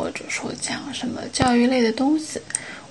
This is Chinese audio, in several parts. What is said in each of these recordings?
或者说讲什么教育类的东西。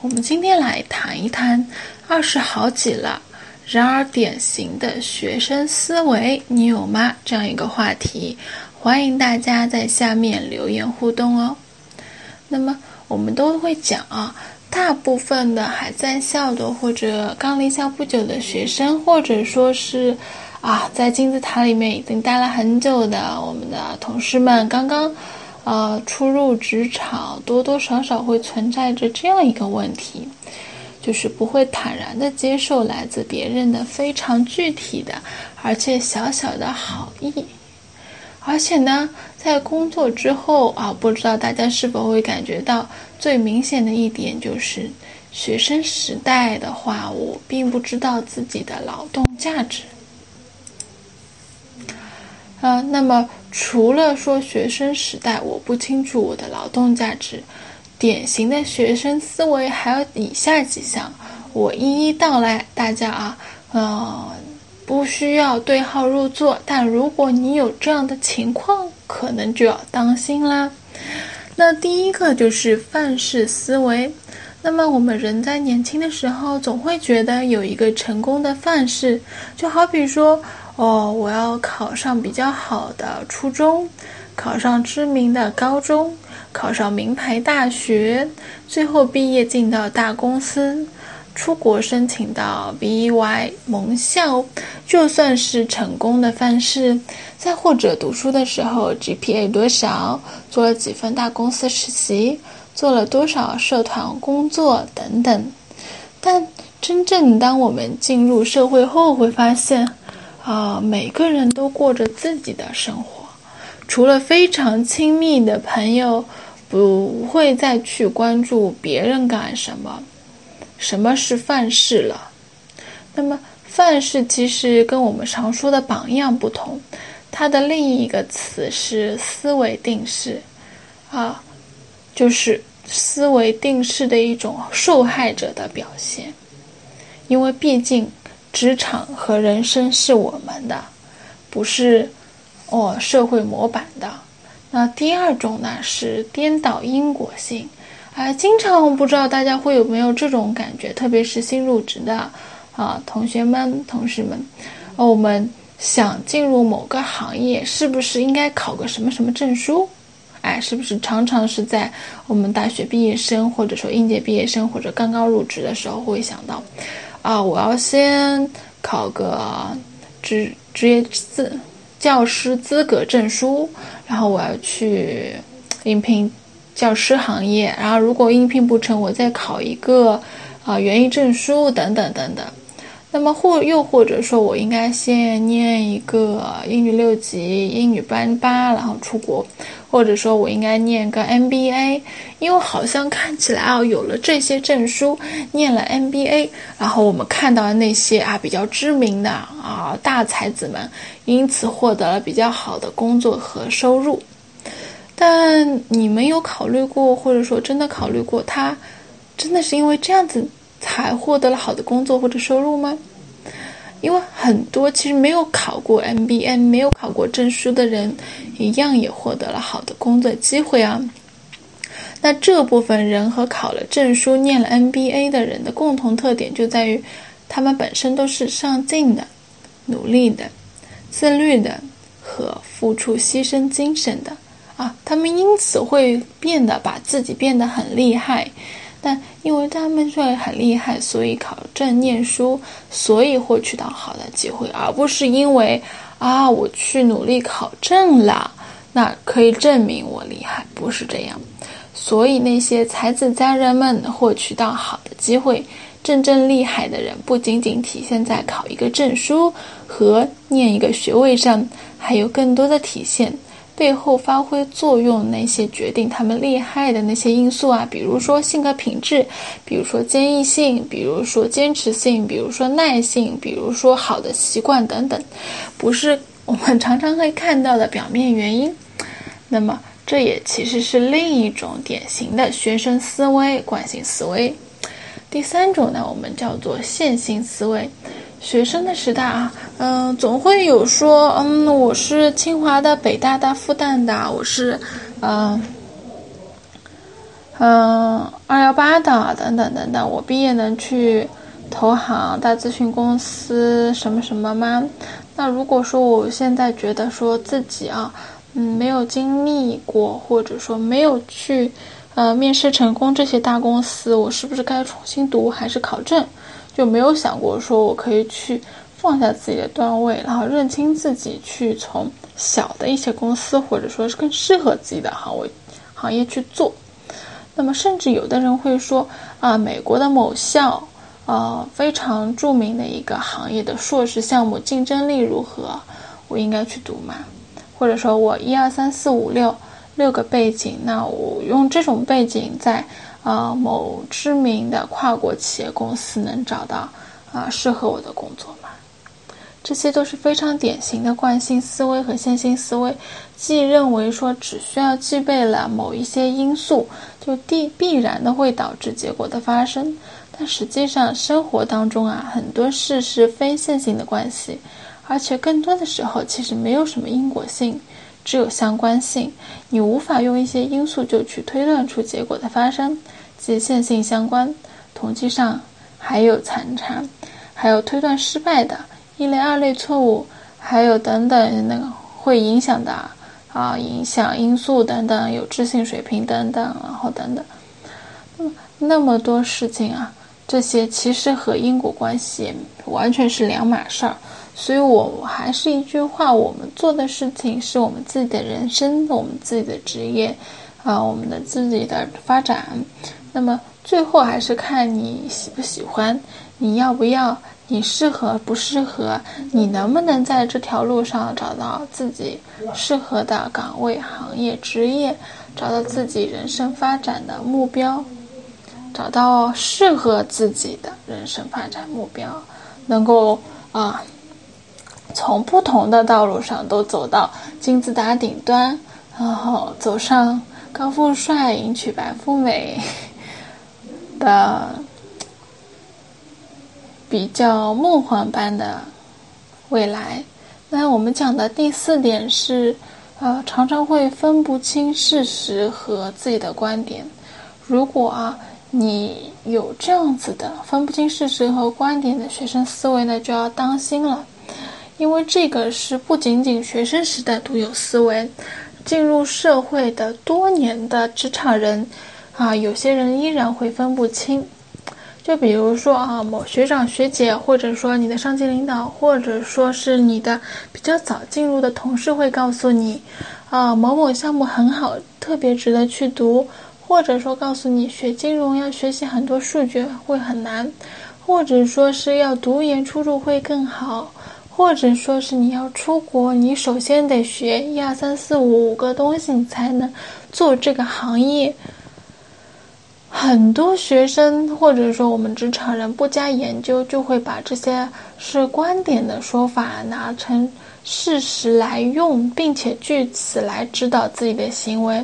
我们今天来谈一谈二十好几了，然而典型的学生思维，你有吗？这样一个话题，欢迎大家在下面留言互动哦。那么我们都会讲啊。大部分的还在校的，或者刚离校不久的学生，或者说是啊，在金字塔里面已经待了很久的我们的同事们，刚刚呃初入职场，多多少少会存在着这样一个问题，就是不会坦然的接受来自别人的非常具体的，而且小小的好意。而且呢，在工作之后啊，不知道大家是否会感觉到最明显的一点就是，学生时代的话，我并不知道自己的劳动价值。啊，那么除了说学生时代我不清楚我的劳动价值，典型的学生思维还有以下几项，我一一道来，大家啊，嗯。不需要对号入座，但如果你有这样的情况，可能就要当心啦。那第一个就是范式思维。那么我们人在年轻的时候，总会觉得有一个成功的范式，就好比说，哦，我要考上比较好的初中，考上知名的高中，考上名牌大学，最后毕业进到大公司。出国申请到 B Y 盟校，就算是成功的范式。再或者读书的时候 G P A 多少，做了几份大公司实习，做了多少社团工作等等。但真正当我们进入社会后，会发现，啊，每个人都过着自己的生活，除了非常亲密的朋友，不会再去关注别人干什么。什么是范式了？那么范式其实跟我们常说的榜样不同，它的另一个词是思维定式，啊，就是思维定式的一种受害者的表现。因为毕竟职场和人生是我们的，不是哦社会模板的。那第二种呢是颠倒因果性。哎，经常不知道大家会有没有这种感觉，特别是新入职的啊同学们、同事们，哦我们想进入某个行业，是不是应该考个什么什么证书？哎，是不是常常是在我们大学毕业生，或者说应届毕业生，或者刚刚入职的时候，会想到，啊，我要先考个职职业资教师资格证书，然后我要去应聘。教师行业，然后如果应聘不成，我再考一个啊园艺证书等等等等。那么或又或者说我应该先念一个英语六级、英语班八，然后出国，或者说我应该念个 MBA，因为好像看起来啊有了这些证书，念了 MBA，然后我们看到的那些啊比较知名的啊大才子们，因此获得了比较好的工作和收入。但你们有考虑过，或者说真的考虑过，他真的是因为这样子才获得了好的工作或者收入吗？因为很多其实没有考过 MBA、没有考过证书的人，一样也获得了好的工作机会啊。那这部分人和考了证书、念了 MBA 的人的共同特点就在于，他们本身都是上进的、努力的、自律的和付出牺牲精神的。啊，他们因此会变得把自己变得很厉害，但因为他们会很厉害，所以考证念书，所以获取到好的机会，而不是因为啊我去努力考证了，那可以证明我厉害，不是这样。所以那些才子佳人们获取到好的机会，真正厉害的人不仅仅体现在考一个证书和念一个学位上，还有更多的体现。背后发挥作用那些决定他们厉害的那些因素啊，比如说性格品质，比如说坚毅性，比如说坚持性，比如说耐性，比如说好的习惯等等，不是我们常常会看到的表面原因。那么，这也其实是另一种典型的学生思维惯性思维。第三种呢，我们叫做线性思维。学生的时代啊，嗯，总会有说，嗯，我是清华的、北大的、复旦的，我是，嗯，嗯，二幺八的，等等等等。我毕业能去投行、大咨询公司什么什么吗？那如果说我现在觉得说自己啊，嗯，没有经历过，或者说没有去。呃，面试成功这些大公司，我是不是该重新读还是考证？就没有想过说我可以去放下自己的段位，然后认清自己，去从小的一些公司，或者说是更适合自己的行业行业去做。那么，甚至有的人会说啊，美国的某校，呃，非常著名的一个行业的硕士项目，竞争力如何？我应该去读吗？或者说我一二三四五六。六个背景，那我用这种背景在啊某知名的跨国企业公司能找到啊适合我的工作吗？这些都是非常典型的惯性思维和线性思维，既认为说只需要具备了某一些因素，就必必然的会导致结果的发生，但实际上生活当中啊很多事是非线性的关系，而且更多的时候其实没有什么因果性。只有相关性，你无法用一些因素就去推断出结果的发生，即线性相关。统计上还有残差，还有推断失败的一类、二类错误，还有等等那个会影响的啊影响因素等等，有置信水平等等，然后等等，嗯，那么多事情啊，这些其实和因果关系完全是两码事儿。所以，我还是一句话，我们做的事情是我们自己的人生，我们自己的职业，啊，我们的自己的发展。那么，最后还是看你喜不喜欢，你要不要，你适合不适合，你能不能在这条路上找到自己适合的岗位、行业、职业，找到自己人生发展的目标，找到适合自己的人生发展目标，能够啊。从不同的道路上都走到金字塔顶端，然后走上高富帅迎娶白富美的比较梦幻般的未来。那我们讲的第四点是，呃，常常会分不清事实和自己的观点。如果啊，你有这样子的分不清事实和观点的学生思维呢，就要当心了。因为这个是不仅仅学生时代独有思维，进入社会的多年的职场人，啊，有些人依然会分不清。就比如说啊，某学长学姐，或者说你的上级领导，或者说是你的比较早进入的同事，会告诉你，啊，某某项目很好，特别值得去读，或者说告诉你学金融要学习很多数据会很难，或者说是要读研出路会更好。或者说是你要出国，你首先得学一二三四五五个东西，你才能做这个行业。很多学生或者说我们职场人不加研究，就会把这些是观点的说法拿成事实来用，并且据此来指导自己的行为。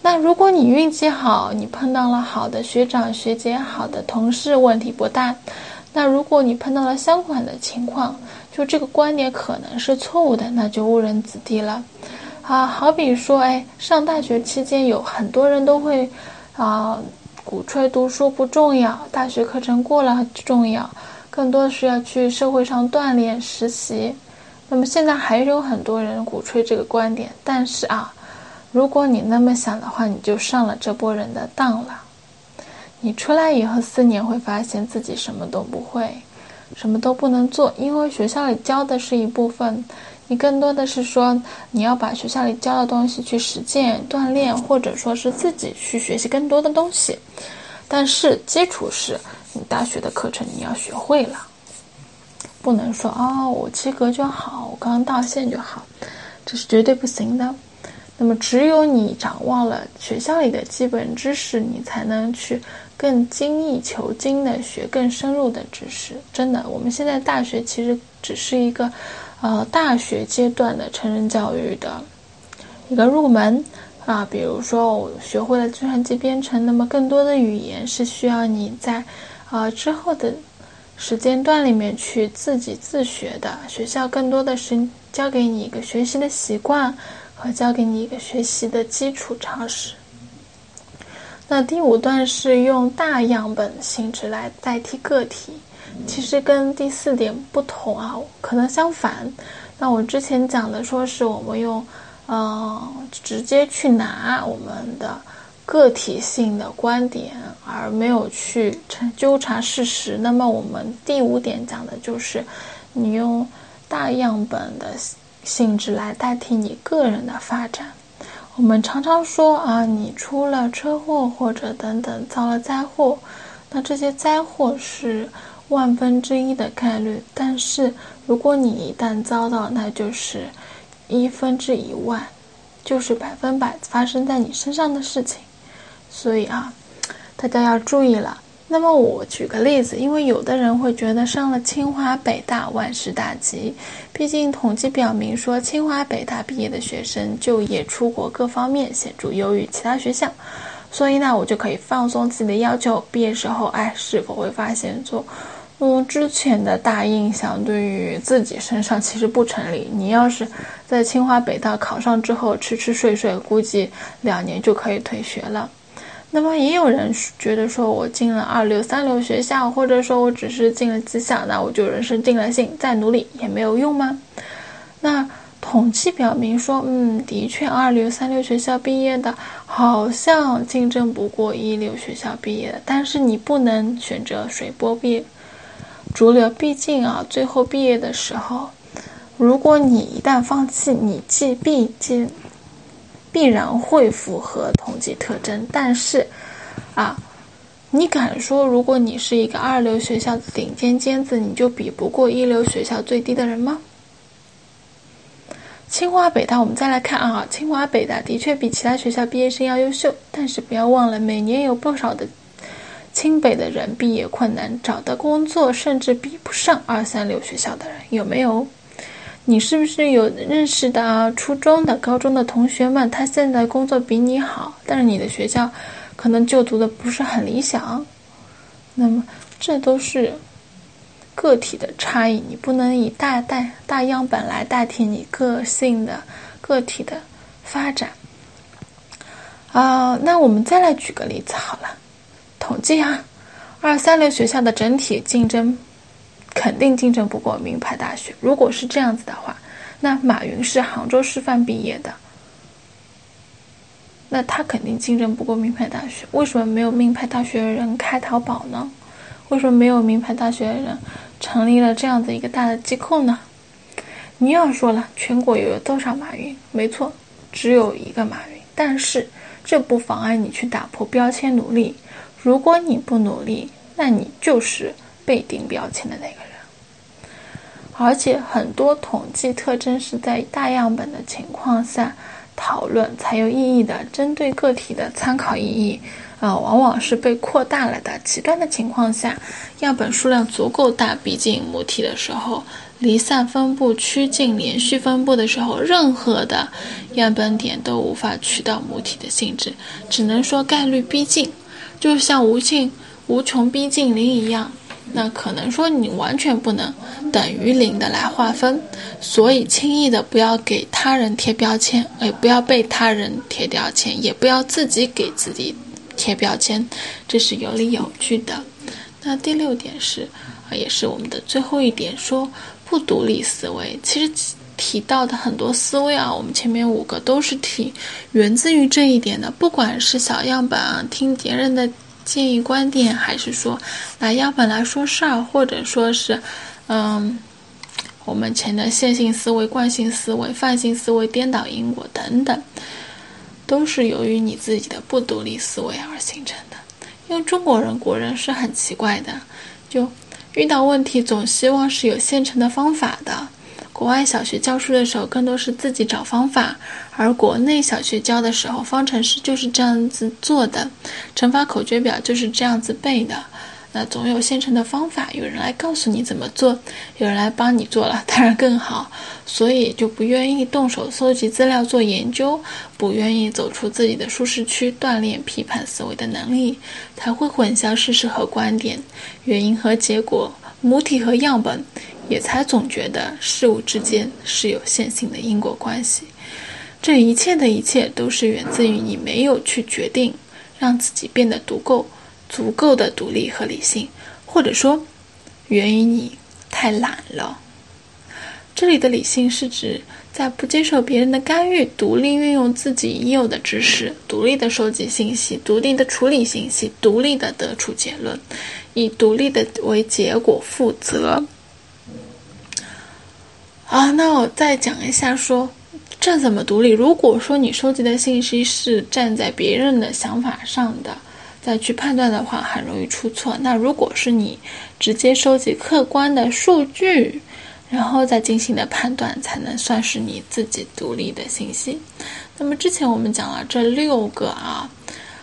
那如果你运气好，你碰到了好的学长学姐、好的同事，问题不大。那如果你碰到了相反的情况，就这个观点可能是错误的，那就误人子弟了，啊，好比说，哎，上大学期间有很多人都会，啊，鼓吹读书不重要，大学课程过了很重要，更多的是要去社会上锻炼实习。那么现在还有很多人鼓吹这个观点，但是啊，如果你那么想的话，你就上了这波人的当了。你出来以后四年会发现自己什么都不会。什么都不能做，因为学校里教的是一部分，你更多的是说你要把学校里教的东西去实践、锻炼，或者说是自己去学习更多的东西。但是基础是你大学的课程你要学会了，不能说哦我及格就好，我刚刚到线就好，这是绝对不行的。那么，只有你掌握了学校里的基本知识，你才能去更精益求精的学更深入的知识。真的，我们现在大学其实只是一个，呃，大学阶段的成人教育的一个入门啊。比如说，我学会了计算机编程，那么更多的语言是需要你在，啊之后的时间段里面去自己自学的。学校更多的是教给你一个学习的习惯。和教给你一个学习的基础常识。那第五段是用大样本性质来代替个体，其实跟第四点不同啊，可能相反。那我之前讲的说是我们用，嗯，直接去拿我们的个体性的观点，而没有去纠察事实。那么我们第五点讲的就是你用大样本的。性质来代替你个人的发展。我们常常说啊，你出了车祸或者等等遭了灾祸，那这些灾祸是万分之一的概率。但是如果你一旦遭到，那就是一分之一万，就是百分百发生在你身上的事情。所以啊，大家要注意了。那么我举个例子，因为有的人会觉得上了清华北大万事大吉，毕竟统计表明说清华北大毕业的学生就业、出国各方面显著优于其他学校，所以呢，我就可以放松自己的要求，毕业时候，哎，是否会发现说，嗯，之前的大印象对于自己身上其实不成立。你要是在清华北大考上之后吃吃睡睡，估计两年就可以退学了。那么也有人觉得说，我进了二流、三流学校，或者说我只是进了技校，那我就人生定了性，再努力也没有用吗？那统计表明说，嗯，的确，二流、三流学校毕业的，好像竞争不过一流学校毕业的。但是你不能选择随波毕逐流，毕竟啊，最后毕业的时候，如果你一旦放弃，你既毕竟。必然会符合统计特征，但是，啊，你敢说如果你是一个二流学校的顶尖尖子，你就比不过一流学校最低的人吗？清华北大，我们再来看啊，清华北大的确比其他学校毕业生要优秀，但是不要忘了，每年有不少的清北的人毕业困难，找的工作甚至比不上二三流学校的人，有没有？你是不是有认识的初中的、高中的同学们？他现在工作比你好，但是你的学校可能就读的不是很理想。那么，这都是个体的差异，你不能以大代大样本来代替你个性的个体的发展。啊，那我们再来举个例子好了，统计啊，二三流学校的整体竞争。肯定竞争不过名牌大学。如果是这样子的话，那马云是杭州师范毕业的，那他肯定竞争不过名牌大学。为什么没有名牌大学的人开淘宝呢？为什么没有名牌大学的人成立了这样子一个大的机构呢？你要说了，全国有多少马云？没错，只有一个马云。但是这不妨碍你去打破标签，努力。如果你不努力，那你就是。被钉标签的那个人，而且很多统计特征是在大样本的情况下讨论才有意义的，针对个体的参考意义，啊，往往是被扩大了的。极端的情况下，样本数量足够大，逼近母体的时候，离散分布趋近连续分布的时候，任何的样本点都无法取到母体的性质，只能说概率逼近，就像无尽无穷逼近零一样。那可能说你完全不能等于零的来划分，所以轻易的不要给他人贴标签，也不要被他人贴标签，也不要自己给自己贴标签，这是有理有据的。那第六点是，啊，也是我们的最后一点，说不独立思维。其实提到的很多思维啊，我们前面五个都是提源自于这一点的，不管是小样本啊，听别人的。建议观点，还是说拿样本来说事儿，或者说是，嗯，我们前的线性思维、惯性思维、泛性思维、颠倒因果等等，都是由于你自己的不独立思维而形成的。因为中国人、国人是很奇怪的，就遇到问题总希望是有现成的方法的。国外小学教书的时候更多是自己找方法，而国内小学教的时候，方程式就是这样子做的，乘法口诀表就是这样子背的。那总有现成的方法，有人来告诉你怎么做，有人来帮你做了，当然更好。所以就不愿意动手搜集资料做研究，不愿意走出自己的舒适区，锻炼批判思维的能力，才会混淆事实和观点，原因和结果，母体和样本，也才总觉得事物之间是有线性的因果关系。这一切的一切，都是源自于你没有去决定，让自己变得足够。足够的独立和理性，或者说，源于你太懒了。这里的理性是指在不接受别人的干预，独立运用自己已有的知识，独立的收集信息，独立的处理信息，独立的得出结论，以独立的为结果负责。啊，那我再讲一下，说这怎么独立？如果说你收集的信息是站在别人的想法上的。再去判断的话，很容易出错。那如果是你直接收集客观的数据，然后再进行的判断，才能算是你自己独立的信息。那么之前我们讲了这六个啊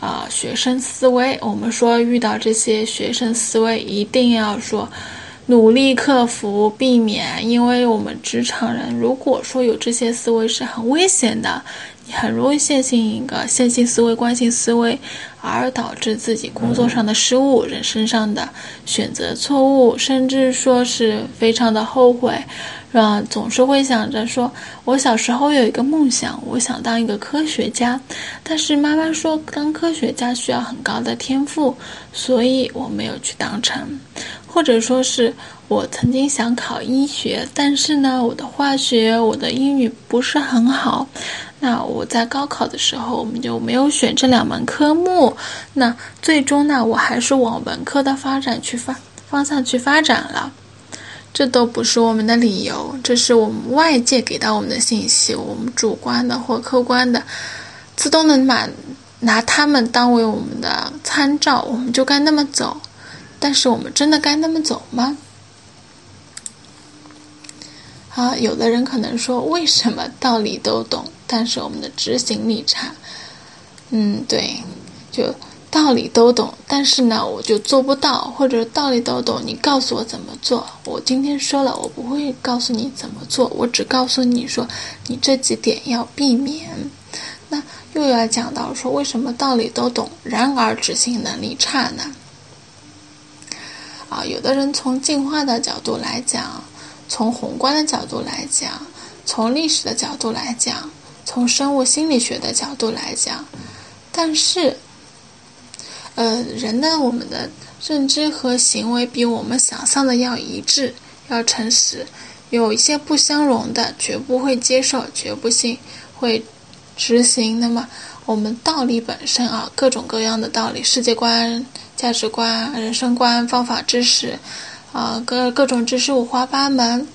啊学生思维，我们说遇到这些学生思维，一定要说努力克服、避免，因为我们职场人如果说有这些思维是很危险的。你很容易陷进一个线性思维、惯性思维，而导致自己工作上的失误、人生上的选择错误，甚至说是非常的后悔，啊总是会想着说，我小时候有一个梦想，我想当一个科学家，但是妈妈说当科学家需要很高的天赋，所以我没有去当成，或者说是我曾经想考医学，但是呢，我的化学、我的英语不是很好。那我在高考的时候，我们就没有选这两门科目。那最终呢，我还是往文科的发展去发方向去发展了。这都不是我们的理由，这是我们外界给到我们的信息，我们主观的或客观的，自动的把拿他们当为我们的参照，我们就该那么走。但是我们真的该那么走吗？啊，有的人可能说，为什么道理都懂？但是我们的执行力差，嗯，对，就道理都懂，但是呢，我就做不到，或者道理都懂，你告诉我怎么做，我今天说了，我不会告诉你怎么做，我只告诉你说，你这几点要避免。那又要讲到说，为什么道理都懂，然而执行能力差呢？啊，有的人从进化的角度来讲，从宏观的角度来讲，从历史的角度来讲。从生物心理学的角度来讲，但是，呃，人呢，我们的认知和行为比我们想象的要一致，要诚实，有一些不相容的，绝不会接受，绝不信会执行。那么，我们道理本身啊，各种各样的道理，世界观、价值观、人生观、方法、知识，啊，各各种知识五花八门。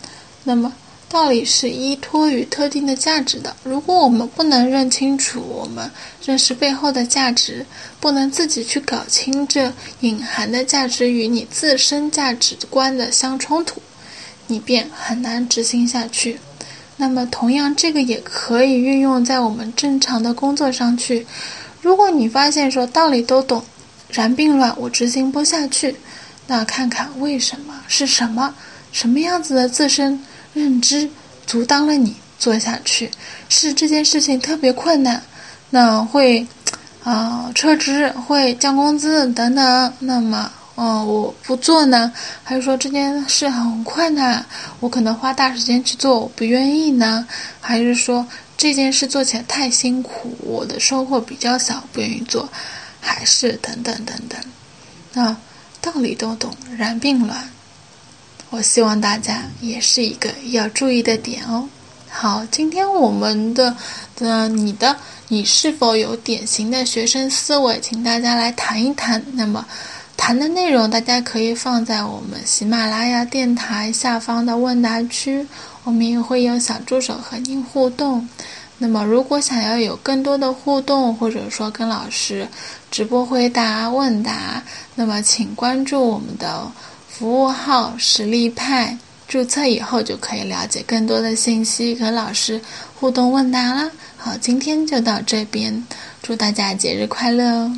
那么。道理是依托于特定的价值的。如果我们不能认清楚我们认识背后的价值，不能自己去搞清这隐含的价值与你自身价值观的相冲突，你便很难执行下去。那么，同样，这个也可以运用在我们正常的工作上去。如果你发现说道理都懂，然并卵，我执行不下去，那看看为什么？是什么？什么样子的自身？认知阻挡了你做下去，是这件事情特别困难，那会啊撤职，会降工资等等。那么，嗯，我不做呢，还是说这件事很困难，我可能花大时间去做，我不愿意呢？还是说这件事做起来太辛苦，我的收获比较小，不愿意做？还是等等等等？那道理都懂，然并卵。我希望大家也是一个要注意的点哦。好，今天我们的，呃，你的，你是否有典型的学生思维？请大家来谈一谈。那么，谈的内容大家可以放在我们喜马拉雅电台下方的问答区，我们也会有小助手和您互动。那么，如果想要有更多的互动，或者说跟老师直播回答问答，那么请关注我们的。服务号实力派注册以后就可以了解更多的信息，和老师互动问答啦。好，今天就到这边，祝大家节日快乐哦！